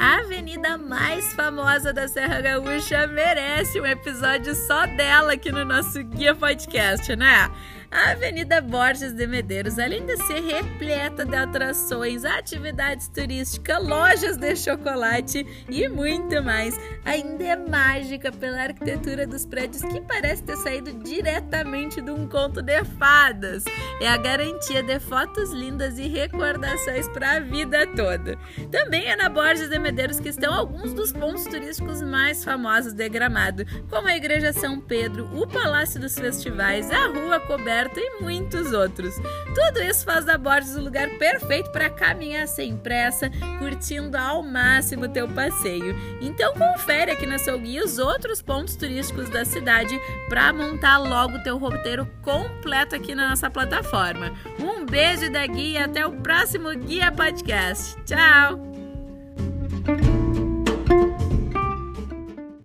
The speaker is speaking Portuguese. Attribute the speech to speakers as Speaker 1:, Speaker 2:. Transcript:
Speaker 1: Have avenida mais famosa da Serra Gaúcha merece um episódio só dela aqui no nosso Guia Podcast, né? A Avenida Borges de Medeiros, além de ser repleta de atrações, atividades turísticas, lojas de chocolate e muito mais, ainda é mágica pela arquitetura dos prédios que parece ter saído diretamente de um conto de fadas. É a garantia de fotos lindas e recordações para a vida toda. Também é na Borges de Medeiros que estão alguns dos pontos turísticos mais famosos de Gramado, como a Igreja São Pedro, o Palácio dos Festivais, a Rua Coberta e muitos outros. Tudo isso faz da Borges o lugar perfeito para caminhar sem pressa, curtindo ao máximo teu passeio. Então confere aqui na seu guia os outros pontos turísticos da cidade para montar logo teu roteiro completo aqui na nossa plataforma. Um beijo da guia e até o próximo Guia Podcast. Tchau!